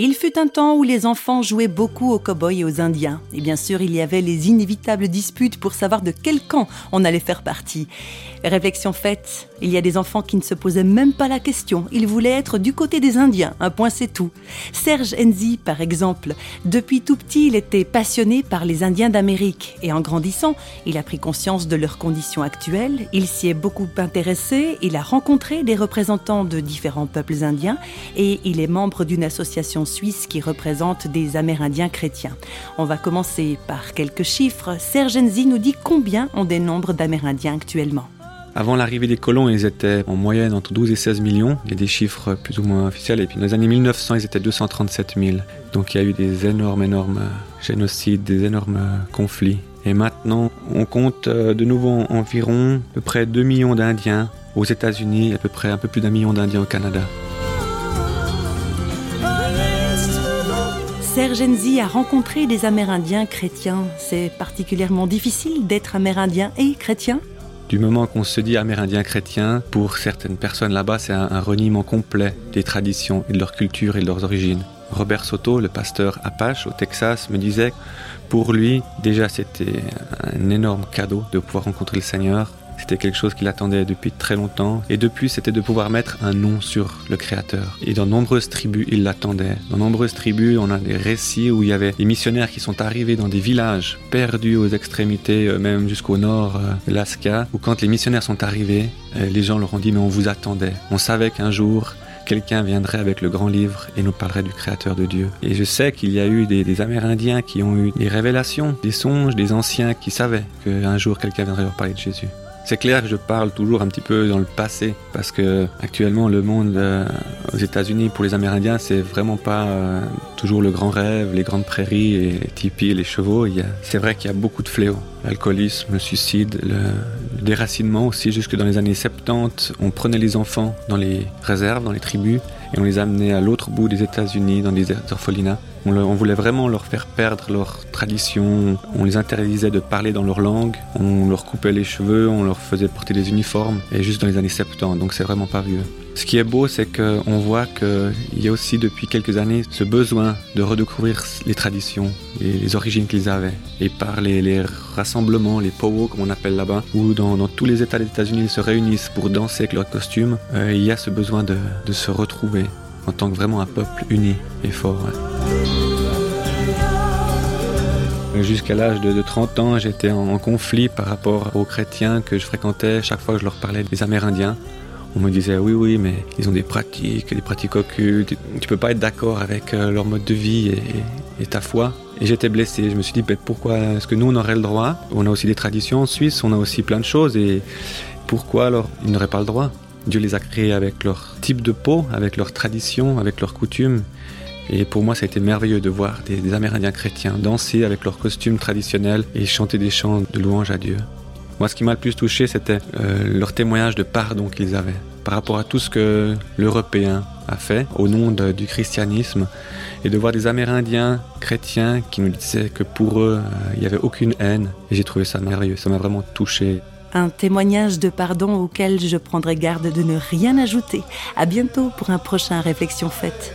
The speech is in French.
Il fut un temps où les enfants jouaient beaucoup aux cow-boys et aux Indiens. Et bien sûr, il y avait les inévitables disputes pour savoir de quel camp on allait faire partie. Réflexion faite, il y a des enfants qui ne se posaient même pas la question. Ils voulaient être du côté des Indiens, un point c'est tout. Serge Enzi, par exemple, depuis tout petit, il était passionné par les Indiens d'Amérique. Et en grandissant, il a pris conscience de leurs conditions actuelles. Il s'y est beaucoup intéressé. Il a rencontré des représentants de différents peuples indiens. Et il est membre d'une association suisse qui représente des Amérindiens chrétiens. On va commencer par quelques chiffres. Serge Enzi nous dit combien on dénombre d'Amérindiens actuellement. Avant l'arrivée des colons, ils étaient en moyenne entre 12 et 16 millions. Il y a des chiffres plus ou moins officiels. Et puis dans les années 1900, ils étaient 237 000. Donc il y a eu des énormes, énormes génocides, des énormes conflits. Et maintenant, on compte euh, de nouveau environ à peu près 2 millions d'Indiens aux États-Unis, à peu près un peu plus d'un million d'Indiens au Canada. Serge Enzi a rencontré des Amérindiens chrétiens. C'est particulièrement difficile d'être amérindien et chrétien du moment qu'on se dit amérindien chrétien, pour certaines personnes là-bas, c'est un, reniement complet des traditions et de leur culture et de leurs origines. Robert Soto, le pasteur Apache au Texas, me disait pour lui, déjà c'était un énorme cadeau de pouvoir rencontrer le Seigneur c'était quelque chose qu'il attendait depuis très longtemps. Et depuis, c'était de pouvoir mettre un nom sur le Créateur. Et dans nombreuses tribus, il l'attendait. Dans nombreuses tribus, on a des récits où il y avait des missionnaires qui sont arrivés dans des villages perdus aux extrémités, euh, même jusqu'au nord euh, de l'Alaska, où quand les missionnaires sont arrivés, euh, les gens leur ont dit mais on vous attendait. On savait qu'un jour, quelqu'un viendrait avec le grand livre et nous parlerait du Créateur de Dieu. Et je sais qu'il y a eu des, des, Amérindiens qui ont eu des révélations, des songes, des anciens qui savaient qu'un jour quelqu'un viendrait leur parler de Jésus. C'est clair que je parle toujours un petit peu dans le passé parce que actuellement le monde euh, aux États-Unis pour les Amérindiens c'est vraiment pas euh, toujours le grand rêve, les grandes prairies et les tipis et les chevaux. C'est vrai qu'il y a beaucoup de fléaux, l'alcoolisme, le suicide, le, déracinement aussi. Jusque dans les années 70, on prenait les enfants dans les réserves, dans les tribus et on les amenait à l'autre bout des États-Unis dans des orphelinats. On, voulait vraiment leur faire perdre leur tradition. On les interdisait de parler dans leur langue. On leur coupait les cheveux, on leur faisait porter des uniformes. Et juste dans les années 70, donc c'est vraiment pas vieux. Ce qui est beau, c'est qu'on voit qu'il y a aussi depuis quelques années ce besoin de redécouvrir les traditions et les origines qu'ils avaient. Et par les, rassemblements, les powwows comme on appelle là-bas, où dans, tous les États des États-Unis ils se réunissent pour danser avec leurs costumes, euh, il y a ce besoin de, se retrouver en tant que vraiment un peuple uni et fort. Jusqu'à l'âge de, 30 ans, j'étais en, en conflit par rapport aux chrétiens que je fréquentais chaque fois que je leur parlais des Amérindiens on me disait oui oui mais ils ont des pratiques, des pratiques occultes, tu peux pas être d'accord avec euh, leur mode de vie et, ta foi. Et j'étais blessé, je me suis dit pourquoi est-ce que nous on aurait le droit? On a aussi des traditions en Suisse, on a aussi plein de choses et pourquoi alors ils n'auraient pas le droit? Dieu les a créés avec leur type de peau, avec leurs traditions, avec leurs coutumes. Et pour moi, ça a été merveilleux de voir des, des Amérindiens chrétiens danser avec leurs costumes traditionnels et chanter des chants de louange à Dieu. Moi, ce qui m'a le plus touché, c'était euh, leur témoignage de pardon qu'ils avaient par rapport à tout ce que l'Européen a fait au nom du christianisme et de voir des Amérindiens chrétiens qui nous disaient que pour eux, euh, il n'y avait aucune haine. Et j'ai trouvé ça merveilleux, ça m'a vraiment touché. Un témoignage de pardon auquel je prendrai garde de ne rien ajouter. À bientôt pour un prochain Réflexion faite.